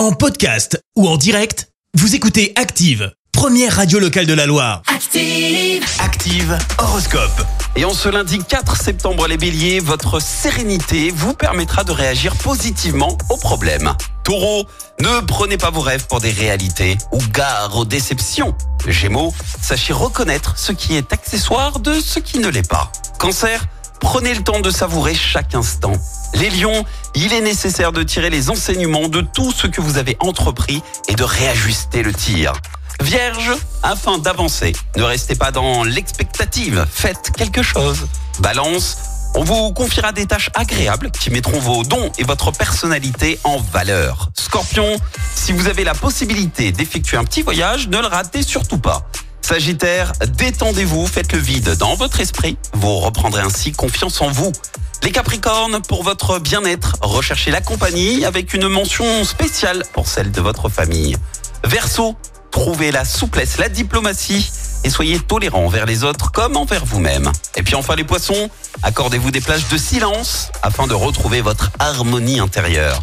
En podcast ou en direct, vous écoutez Active, première radio locale de la Loire. Active. Active Horoscope. Et en ce lundi 4 septembre, les béliers, votre sérénité vous permettra de réagir positivement aux problèmes. Taureau, ne prenez pas vos rêves pour des réalités ou gare aux déceptions. Gémeaux, sachez reconnaître ce qui est accessoire de ce qui ne l'est pas. Cancer, prenez le temps de savourer chaque instant. Les lions, il est nécessaire de tirer les enseignements de tout ce que vous avez entrepris et de réajuster le tir. Vierge, afin d'avancer, ne restez pas dans l'expectative, faites quelque chose. Balance, on vous confiera des tâches agréables qui mettront vos dons et votre personnalité en valeur. Scorpion, si vous avez la possibilité d'effectuer un petit voyage, ne le ratez surtout pas. Sagittaire, détendez-vous, faites le vide dans votre esprit, vous reprendrez ainsi confiance en vous. Les Capricornes, pour votre bien-être, recherchez la compagnie avec une mention spéciale pour celle de votre famille. Verseau, trouvez la souplesse, la diplomatie et soyez tolérants envers les autres comme envers vous-même. Et puis enfin les poissons, accordez-vous des plages de silence afin de retrouver votre harmonie intérieure.